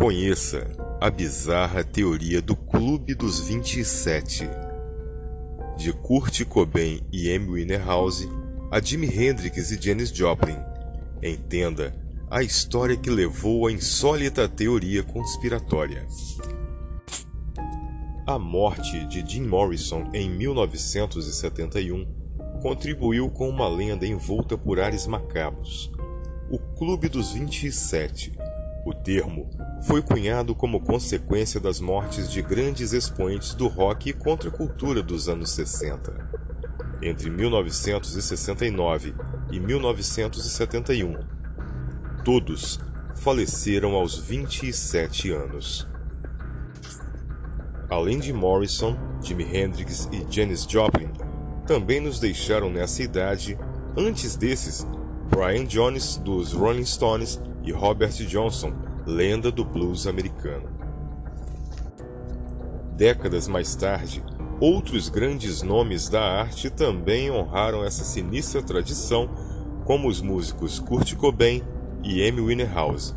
Conheça a bizarra teoria do Clube dos 27. De Kurt Cobain e Amy Winehouse a Jimi Hendrix e Janis Joplin. Entenda a história que levou à insólita teoria conspiratória. A morte de Jim Morrison em 1971 contribuiu com uma lenda envolta por ares macabros. O Clube dos 27. O termo foi cunhado como consequência das mortes de grandes expoentes do rock e contracultura dos anos 60. Entre 1969 e 1971, todos faleceram aos 27 anos. Além de Morrison, Jimi Hendrix e Janis Joplin, também nos deixaram nessa idade, antes desses, Brian Jones dos Rolling Stones e Robert Johnson, lenda do blues americano. Décadas mais tarde, outros grandes nomes da arte também honraram essa sinistra tradição, como os músicos Kurt Cobain e Amy Winehouse,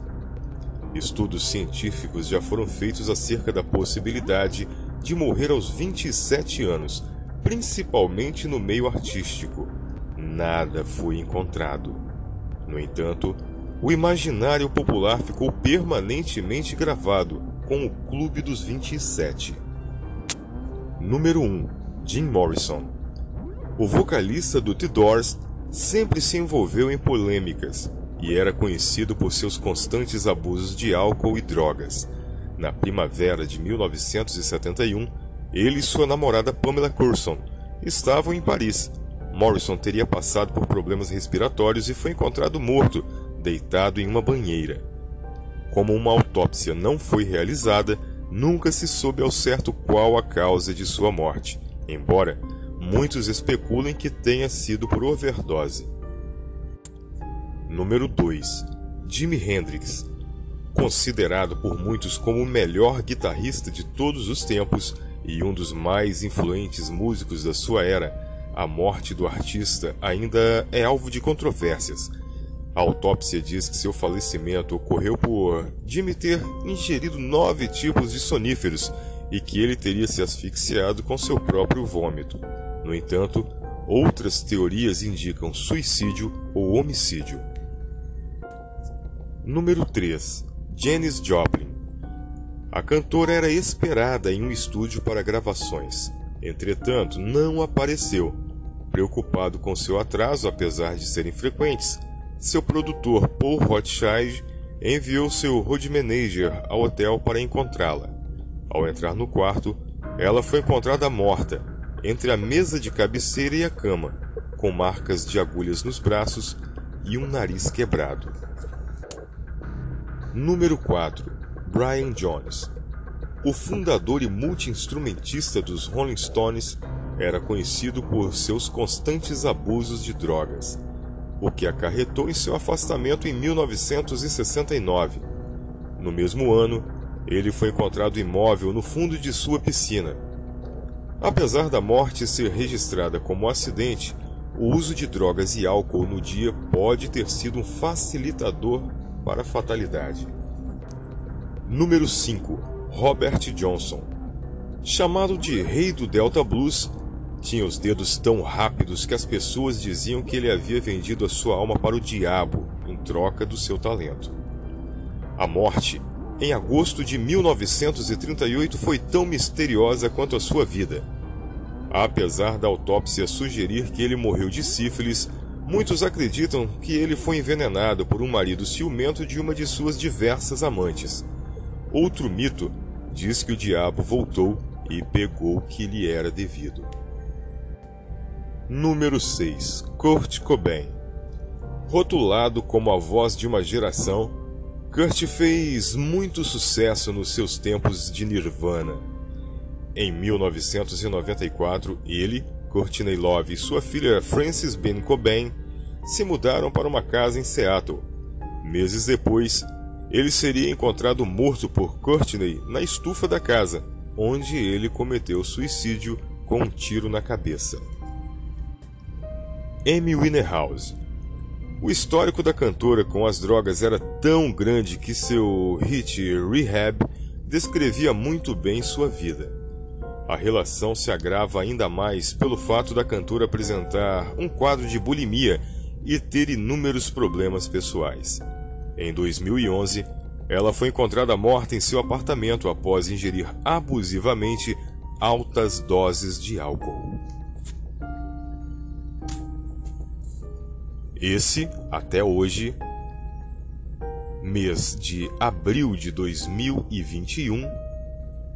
Estudos científicos já foram feitos acerca da possibilidade de morrer aos 27 anos, principalmente no meio artístico. Nada foi encontrado. No entanto, o imaginário popular ficou permanentemente gravado com o Clube dos 27. Número 1. Jim Morrison. O vocalista do The Doors sempre se envolveu em polêmicas, e era conhecido por seus constantes abusos de álcool e drogas. Na primavera de 1971, ele e sua namorada Pamela Curson estavam em Paris. Morrison teria passado por problemas respiratórios e foi encontrado morto, deitado em uma banheira. Como uma autópsia não foi realizada, nunca se soube ao certo qual a causa de sua morte, embora muitos especulem que tenha sido por overdose. Número 2. Jimi Hendrix. Considerado por muitos como o melhor guitarrista de todos os tempos e um dos mais influentes músicos da sua era, a morte do artista ainda é alvo de controvérsias. A autópsia diz que seu falecimento ocorreu por Jimmy ter ingerido nove tipos de soníferos e que ele teria se asfixiado com seu próprio vômito. No entanto, outras teorias indicam suicídio ou homicídio. Número 3. Janis Joplin. A cantora era esperada em um estúdio para gravações. Entretanto, não apareceu. Preocupado com seu atraso, apesar de serem frequentes, seu produtor Paul Rothschild enviou seu road manager ao hotel para encontrá-la. Ao entrar no quarto, ela foi encontrada morta, entre a mesa de cabeceira e a cama, com marcas de agulhas nos braços e um nariz quebrado. Número 4. Brian Jones. O fundador e multi-instrumentista dos Rolling Stones era conhecido por seus constantes abusos de drogas, o que acarretou em seu afastamento em 1969. No mesmo ano, ele foi encontrado imóvel no fundo de sua piscina. Apesar da morte ser registrada como acidente, o uso de drogas e álcool no dia pode ter sido um facilitador para a fatalidade. Número 5. Robert Johnson. Chamado de Rei do Delta Blues, tinha os dedos tão rápidos que as pessoas diziam que ele havia vendido a sua alma para o diabo em troca do seu talento. A morte, em agosto de 1938, foi tão misteriosa quanto a sua vida. Apesar da autópsia sugerir que ele morreu de sífilis, Muitos acreditam que ele foi envenenado por um marido ciumento de uma de suas diversas amantes. Outro mito diz que o diabo voltou e pegou o que lhe era devido. Número 6. Kurt Cobain Rotulado como a voz de uma geração, Kurt fez muito sucesso nos seus tempos de Nirvana. Em 1994, ele, Courtney Love e sua filha Frances Ben Cobain se mudaram para uma casa em Seattle. Meses depois, ele seria encontrado morto por Courtney na estufa da casa, onde ele cometeu suicídio com um tiro na cabeça. Amy Winehouse O histórico da cantora com as drogas era tão grande que seu hit Rehab descrevia muito bem sua vida. A relação se agrava ainda mais pelo fato da cantora apresentar um quadro de bulimia e ter inúmeros problemas pessoais. Em 2011, ela foi encontrada morta em seu apartamento após ingerir abusivamente altas doses de álcool. Esse, até hoje, mês de abril de 2021,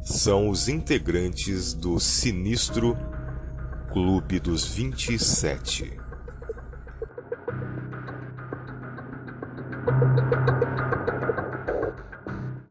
são os integrantes do sinistro Clube dos 27.